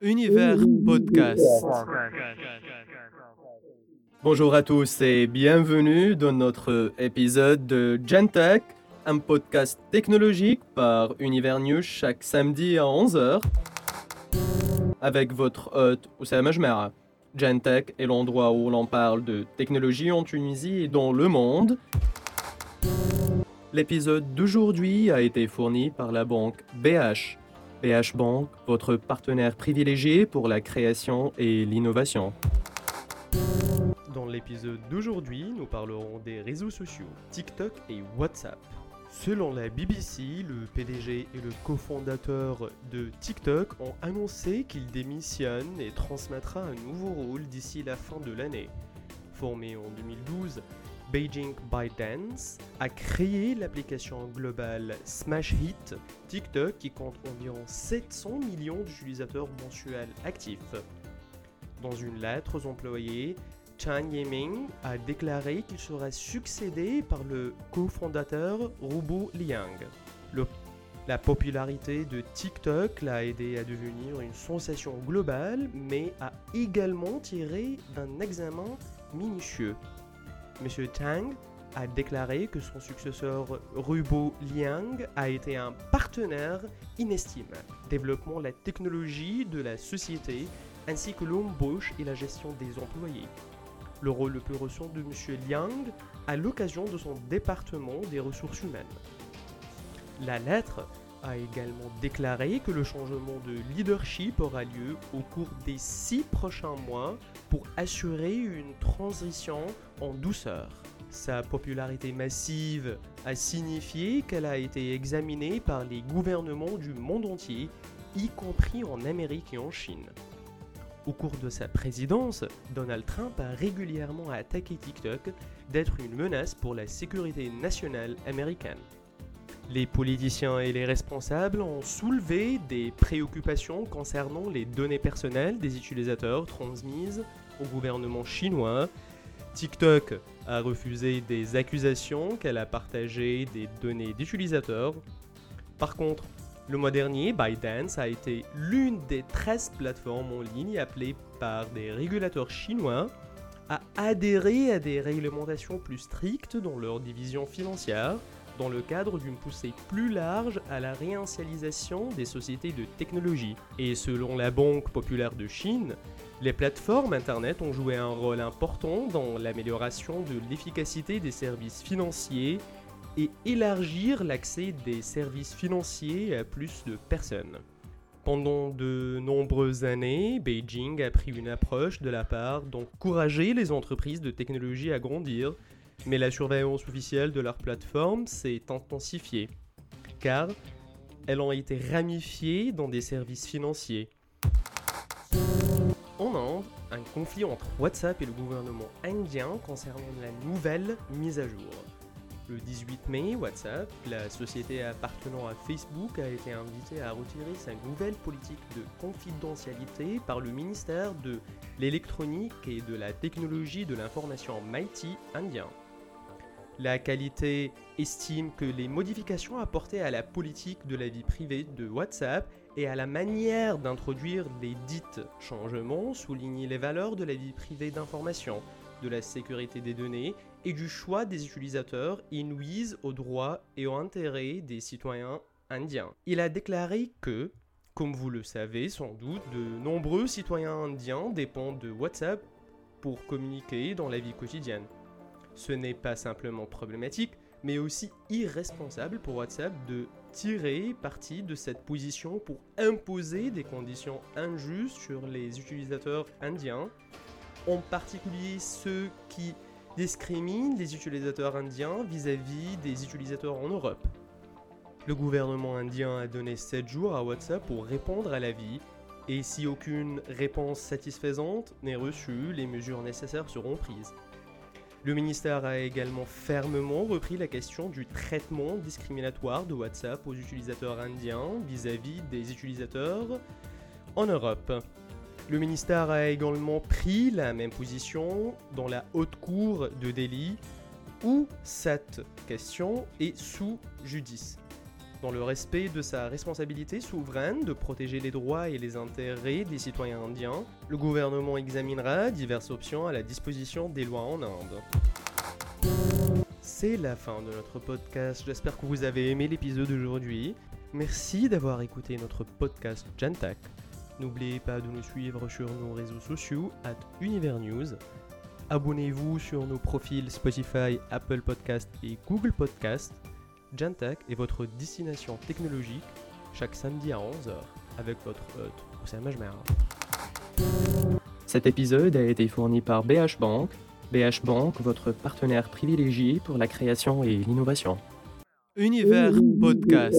Univers Podcast. Bonjour à tous et bienvenue dans notre épisode de Gentech, un podcast technologique par Univers News chaque samedi à 11h. Avec votre hôte Oussama Jmera. Gentech est l'endroit où l'on parle de technologie en Tunisie et dans le monde. L'épisode d'aujourd'hui a été fourni par la banque BH. BH Bank, votre partenaire privilégié pour la création et l'innovation. Dans l'épisode d'aujourd'hui, nous parlerons des réseaux sociaux, TikTok et WhatsApp. Selon la BBC, le PDG et le cofondateur de TikTok ont annoncé qu'il démissionne et transmettra un nouveau rôle d'ici la fin de l'année. Formé en 2012, Beijing ByteDance a créé l'application globale Smash Hit TikTok qui compte environ 700 millions d'utilisateurs mensuels actifs. Dans une lettre aux employés, Chan Yiming a déclaré qu'il sera succédé par le cofondateur Rubu Liang. la popularité de TikTok l'a aidé à devenir une sensation globale, mais a également tiré d'un examen minutieux. M. Tang a déclaré que son successeur Rubo Liang a été un partenaire inestimable, développant la technologie de la société ainsi que l'embauche et la gestion des employés. Le rôle le plus récent de M. Liang à l'occasion de son département des ressources humaines. La lettre a également déclaré que le changement de leadership aura lieu au cours des six prochains mois pour assurer une transition en douceur. Sa popularité massive a signifié qu'elle a été examinée par les gouvernements du monde entier, y compris en Amérique et en Chine. Au cours de sa présidence, Donald Trump a régulièrement attaqué TikTok d'être une menace pour la sécurité nationale américaine. Les politiciens et les responsables ont soulevé des préoccupations concernant les données personnelles des utilisateurs transmises au gouvernement chinois. TikTok a refusé des accusations qu'elle a partagé des données d'utilisateurs. Par contre, le mois dernier, ByteDance a été l'une des 13 plateformes en ligne appelées par des régulateurs chinois à adhérer à des réglementations plus strictes dans leur division financière dans le cadre d'une poussée plus large à la réinitialisation des sociétés de technologie. Et selon la Banque populaire de Chine, les plateformes Internet ont joué un rôle important dans l'amélioration de l'efficacité des services financiers et élargir l'accès des services financiers à plus de personnes. Pendant de nombreuses années, Beijing a pris une approche de la part d'encourager les entreprises de technologie à grandir mais la surveillance officielle de leur plateforme s'est intensifiée, car elles ont été ramifiées dans des services financiers. En Inde, un conflit entre WhatsApp et le gouvernement indien concernant la nouvelle mise à jour. Le 18 mai, WhatsApp, la société appartenant à Facebook, a été invitée à retirer sa nouvelle politique de confidentialité par le ministère de l'électronique et de la technologie de l'information MIT indien. La qualité estime que les modifications apportées à la politique de la vie privée de WhatsApp et à la manière d'introduire les dites changements soulignent les valeurs de la vie privée d'information, de la sécurité des données et du choix des utilisateurs et nuisent aux droits et aux intérêts des citoyens indiens. Il a déclaré que, comme vous le savez sans doute, de nombreux citoyens indiens dépendent de WhatsApp pour communiquer dans la vie quotidienne. Ce n'est pas simplement problématique, mais aussi irresponsable pour WhatsApp de tirer parti de cette position pour imposer des conditions injustes sur les utilisateurs indiens, en particulier ceux qui discriminent les utilisateurs indiens vis-à-vis des utilisateurs en Europe. Le gouvernement indien a donné 7 jours à WhatsApp pour répondre à l'avis, et si aucune réponse satisfaisante n'est reçue, les mesures nécessaires seront prises. Le ministère a également fermement repris la question du traitement discriminatoire de WhatsApp aux utilisateurs indiens vis-à-vis des utilisateurs en Europe. Le ministère a également pris la même position dans la haute cour de Delhi où cette question est sous judice. Dans le respect de sa responsabilité souveraine de protéger les droits et les intérêts des citoyens indiens, le gouvernement examinera diverses options à la disposition des lois en Inde. C'est la fin de notre podcast, j'espère que vous avez aimé l'épisode d'aujourd'hui. Merci d'avoir écouté notre podcast Jantak. N'oubliez pas de nous suivre sur nos réseaux sociaux at Univernews. Abonnez-vous sur nos profils Spotify, Apple Podcast et Google Podcast. Jantak est votre destination technologique chaque samedi à 11h avec votre hôte Oussama Jmer. Cet épisode a été fourni par BH Bank. BH Bank, votre partenaire privilégié pour la création et l'innovation. Univers Podcast.